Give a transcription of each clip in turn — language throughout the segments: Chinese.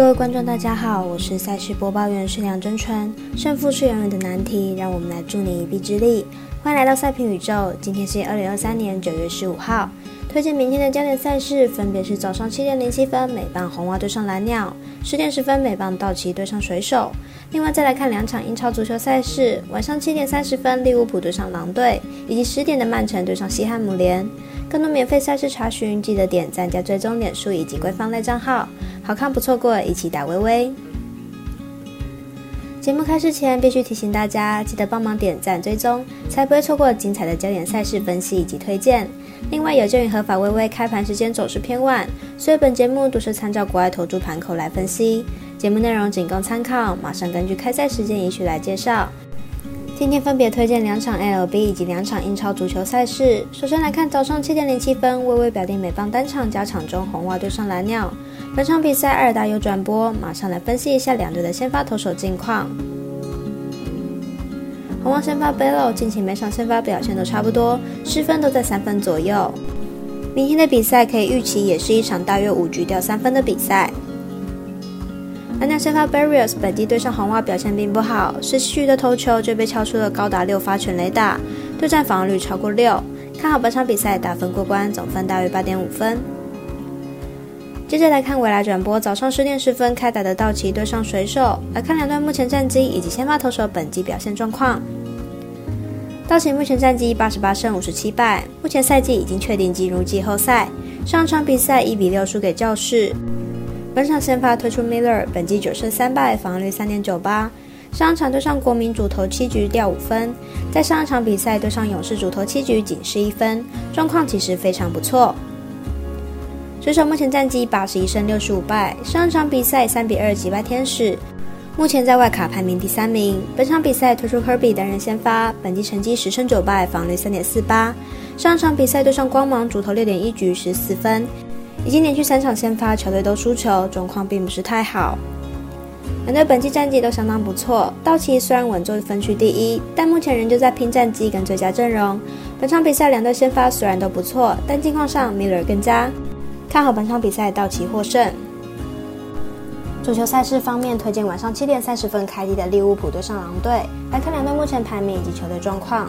各位观众，大家好，我是赛事播报员是梁真纯。胜负是永远的难题，让我们来助你一臂之力。欢迎来到赛评宇宙，今天是二零二三年九月十五号。推荐明天的焦点赛事分别是早上七点零七分美棒红袜对上蓝鸟，十点十分美棒道奇对上水手。另外再来看两场英超足球赛事，晚上七点三十分利物浦对上狼队，以及十点的曼城对上西汉姆联。更多免费赛事查询，记得点赞加追踪脸书以及官方类账号，好看不错过，一起打微微。节目开始前，必须提醒大家，记得帮忙点赞追踪，才不会错过精彩的焦点赛事分析以及推荐。另外，有鉴于合法微微开盘时间总是偏晚，所以本节目都是参照国外投注盘口来分析，节目内容仅供参考，马上根据开赛时间依序来介绍。今天分别推荐两场 LB 以及两场英超足球赛事。首先来看早上七点零七分，微微表弟美邦单场加场中红袜对上蓝鸟。本场比赛二大有转播，马上来分析一下两队的先发投手近况。红袜先发 Bello 近期每场先发表现都差不多，失分都在三分左右。明天的比赛可以预期也是一场大约五局掉三分的比赛。蓝鸟先发 Barrios 本季对上红袜表现并不好，十七局的投球就被敲出了高达六发全垒打，对战防御率超过六。看好本场比赛打分过关，总分大约八点五分。接着来看未来转播，早上十点十分开打的道奇对上水手，来看两队目前战绩以及先发投手本季表现状况。道奇目前战绩八十八胜五十七败，目前赛季已经确定进入季后赛。上场比赛一比六输给教士。本场先发推出 Miller，本季九胜三败，防御率三点九八。上场对上国民主投七局掉五分，在上一场比赛对上勇士主投七局仅失一分，状况其实非常不错。水手目前战绩八十一胜六十五败，上一场比赛三比二击败天使，目前在外卡排名第三名。本场比赛推出 Kirby 担任先发，本季成绩十胜九败，防率三点四八。上一场比赛对上光芒主投六点一局十四分。已经连续三场先发，球队都输球，状况并不是太好。两队本季战绩都相当不错。道奇虽然稳坐分区第一，但目前仍旧在拼战绩跟最佳阵容。本场比赛两队先发虽然都不错，但近况上 Miller 更佳。看好本场比赛道奇获胜。足球赛事方面，推荐晚上七点三十分开机的利物浦对上狼队，来看两队目前排名以及球队状况。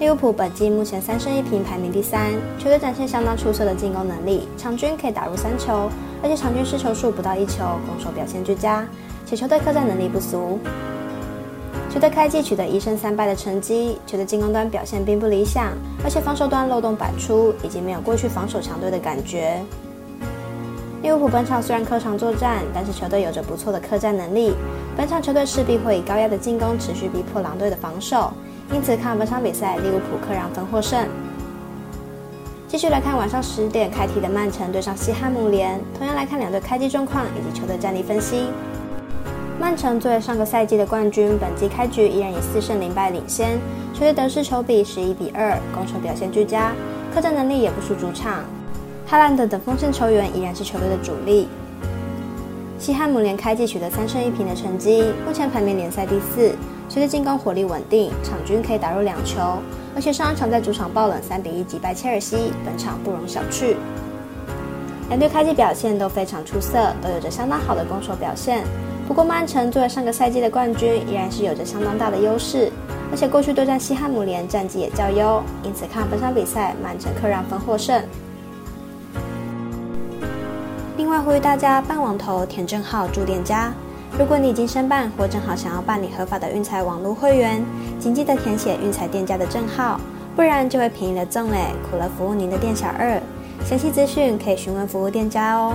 利物浦本季目前三胜一平，排名第三。球队展现相当出色的进攻能力，场均可以打入三球，而且场均失球数不到一球，攻守表现俱佳。且球队客战能力不俗。球队开季取得一胜三败的成绩，球队进攻端表现并不理想，而且防守端漏洞百出，已经没有过去防守强队的感觉。利物浦本场虽然客场作战，但是球队有着不错的客战能力。本场球队势必会以高压的进攻持续逼迫狼队的防守。因此，看本场比赛，利物浦客让分获胜。继续来看晚上十点开踢的曼城对上西汉姆联，同样来看两队开机状况以及球队战力分析。曼城作为上个赛季的冠军，本季开局依然以四胜零败领先，球队得失球比十一比二，攻守表现俱佳，客战能力也不输主场。哈兰德等锋线球员依然是球队的主力。西汉姆联开季取得三胜一平的成绩，目前排名联赛第四。随着进攻火力稳定，场均可以打入两球，而且上一场在主场爆冷三比一击败切尔西，本场不容小觑。两队开季表现都非常出色，都有着相当好的攻守表现。不过曼城作为上个赛季的冠军，依然是有着相当大的优势，而且过去对战西汉姆联战绩也较优，因此看本场比赛曼城客让分获胜。另外呼吁大家办网投填证号注店家。如果你已经申办或正好想要办理合法的运彩网络会员，请记得填写运彩店家的证号，不然就会便宜了赠嘞，苦了服务您的店小二。详细资讯可以询问服务店家哦。